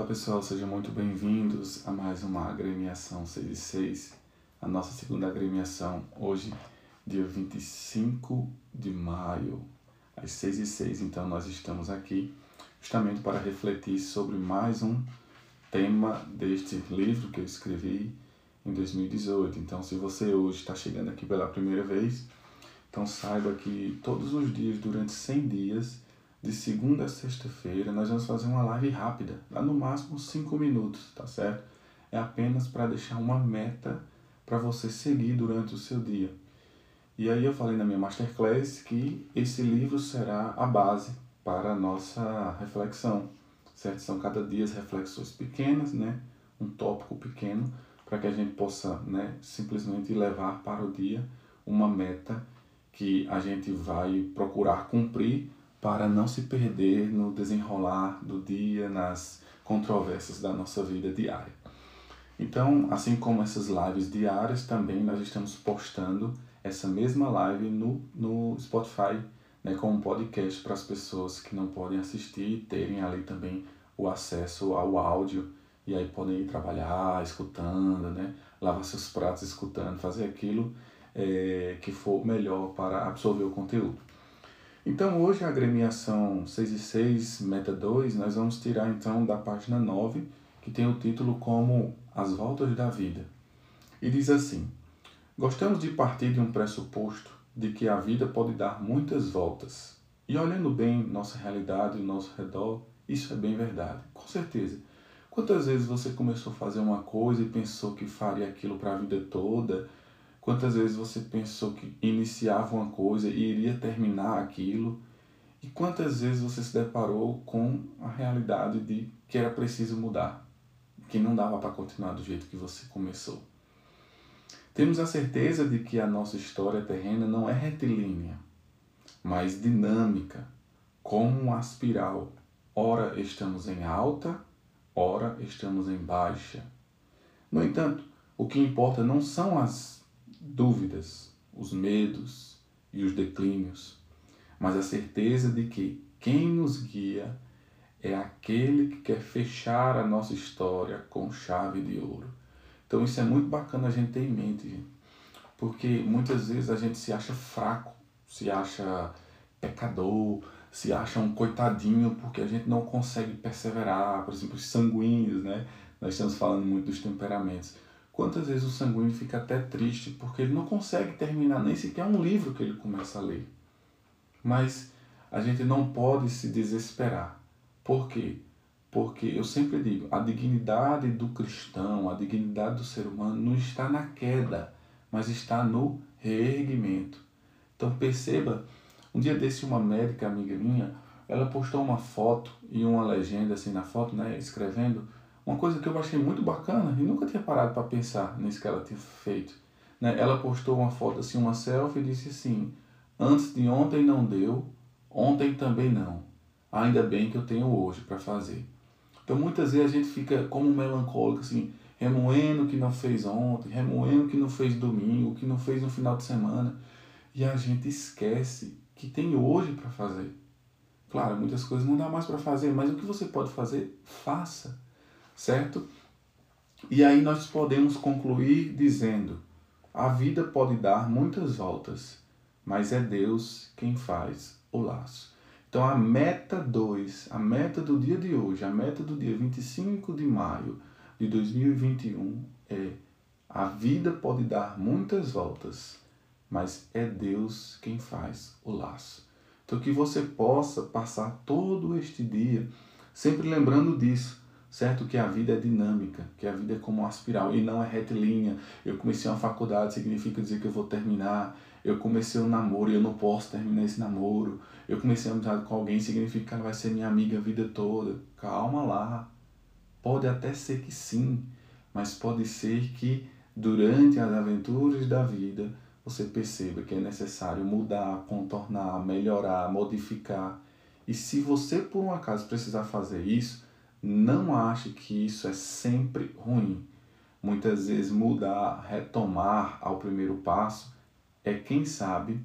Olá pessoal, sejam muito bem-vindos a mais uma agremiação 6 e 6, a nossa segunda agremiação, hoje, dia 25 de maio, às 6 e 6. Então, nós estamos aqui justamente para refletir sobre mais um tema deste livro que eu escrevi em 2018. Então, se você hoje está chegando aqui pela primeira vez, então saiba que todos os dias, durante 100 dias, de segunda a sexta-feira, nós vamos fazer uma live rápida, lá no máximo 5 minutos, tá certo? É apenas para deixar uma meta para você seguir durante o seu dia. E aí eu falei na minha masterclass que esse livro será a base para a nossa reflexão, certo? São cada dia reflexões pequenas, né? Um tópico pequeno para que a gente possa, né, simplesmente levar para o dia uma meta que a gente vai procurar cumprir para não se perder no desenrolar do dia, nas controvérsias da nossa vida diária. Então, assim como essas lives diárias, também nós estamos postando essa mesma live no, no Spotify, né, como podcast para as pessoas que não podem assistir terem ali também o acesso ao áudio e aí podem ir trabalhar escutando, né, lavar seus pratos escutando, fazer aquilo é, que for melhor para absorver o conteúdo. Então hoje a agremiação 6 e 6, meta 2, nós vamos tirar então da página 9, que tem o título como As Voltas da Vida. E diz assim: Gostamos de partir de um pressuposto de que a vida pode dar muitas voltas. E olhando bem nossa realidade e nosso redor, isso é bem verdade, com certeza. Quantas vezes você começou a fazer uma coisa e pensou que faria aquilo para a vida toda Quantas vezes você pensou que iniciava uma coisa e iria terminar aquilo? E quantas vezes você se deparou com a realidade de que era preciso mudar, que não dava para continuar do jeito que você começou? Temos a certeza de que a nossa história terrena não é retilínea, mas dinâmica, como uma espiral. Ora estamos em alta, ora estamos em baixa. No entanto, o que importa não são as dúvidas, os medos e os declínios, mas a certeza de que quem nos guia é aquele que quer fechar a nossa história com chave de ouro. Então isso é muito bacana a gente ter em mente, gente. porque muitas vezes a gente se acha fraco, se acha pecador, se acha um coitadinho porque a gente não consegue perseverar, por exemplo, os sanguíneos, né? Nós estamos falando muito dos temperamentos. Quantas vezes o sanguíneo fica até triste porque ele não consegue terminar nem sequer um livro que ele começa a ler. Mas a gente não pode se desesperar. Por quê? Porque eu sempre digo, a dignidade do cristão, a dignidade do ser humano não está na queda, mas está no reerguimento. Então perceba, um dia desse uma médica amiga minha, ela postou uma foto e uma legenda assim na foto, né, escrevendo uma coisa que eu achei muito bacana e nunca tinha parado para pensar nisso que ela tinha feito. Né? Ela postou uma foto assim, uma selfie e disse assim: Antes de ontem não deu, ontem também não. Ainda bem que eu tenho hoje para fazer. Então muitas vezes a gente fica como melancólico, assim, remoendo o que não fez ontem, remoendo o que não fez domingo, o que não fez no final de semana. E a gente esquece que tem hoje para fazer. Claro, muitas coisas não dá mais para fazer, mas o que você pode fazer, faça certo? E aí nós podemos concluir dizendo: a vida pode dar muitas voltas, mas é Deus quem faz o laço. Então a meta 2, a meta do dia de hoje, a meta do dia 25 de maio de 2021 é: a vida pode dar muitas voltas, mas é Deus quem faz o laço. Então que você possa passar todo este dia sempre lembrando disso certo? Que a vida é dinâmica, que a vida é como uma espiral e não é retilínea. Eu comecei uma faculdade, significa dizer que eu vou terminar. Eu comecei um namoro e eu não posso terminar esse namoro. Eu comecei a amizade com alguém, significa que ela vai ser minha amiga a vida toda. Calma lá. Pode até ser que sim, mas pode ser que durante as aventuras da vida você perceba que é necessário mudar, contornar, melhorar, modificar. E se você por um acaso precisar fazer isso, não ache que isso é sempre ruim. Muitas vezes mudar, retomar ao primeiro passo é, quem sabe,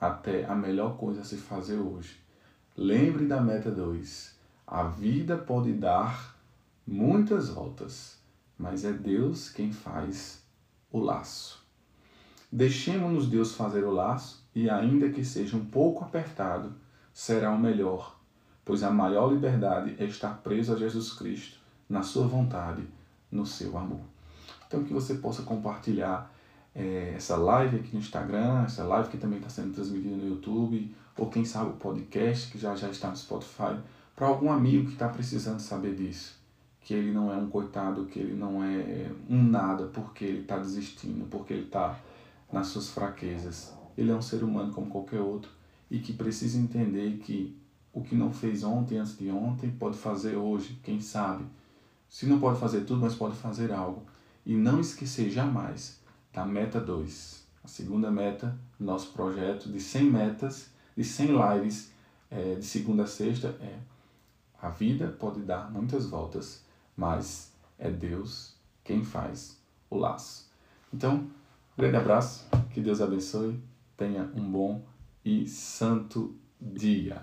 até a melhor coisa a se fazer hoje. Lembre da meta 2. A vida pode dar muitas voltas, mas é Deus quem faz o laço. Deixemos-nos Deus fazer o laço e, ainda que seja um pouco apertado, será o melhor, pois a maior liberdade é estar preso a Jesus Cristo, na sua vontade, no seu amor. Então, que você possa compartilhar é, essa live aqui no Instagram, essa live que também está sendo transmitida no YouTube, ou quem sabe o podcast que já já está no Spotify, para algum amigo que está precisando saber disso. Que ele não é um coitado, que ele não é um nada porque ele está desistindo, porque ele está nas suas fraquezas. Ele é um ser humano como qualquer outro e que precisa entender que o que não fez ontem, antes de ontem, pode fazer hoje, quem sabe. Se não pode fazer tudo, mas pode fazer algo. E não esquecer jamais da meta 2. A segunda meta, nosso projeto de 100 metas, de 100 lives, é, de segunda a sexta, é a vida pode dar muitas voltas, mas é Deus quem faz o laço. Então, grande abraço, que Deus abençoe, tenha um bom e santo dia.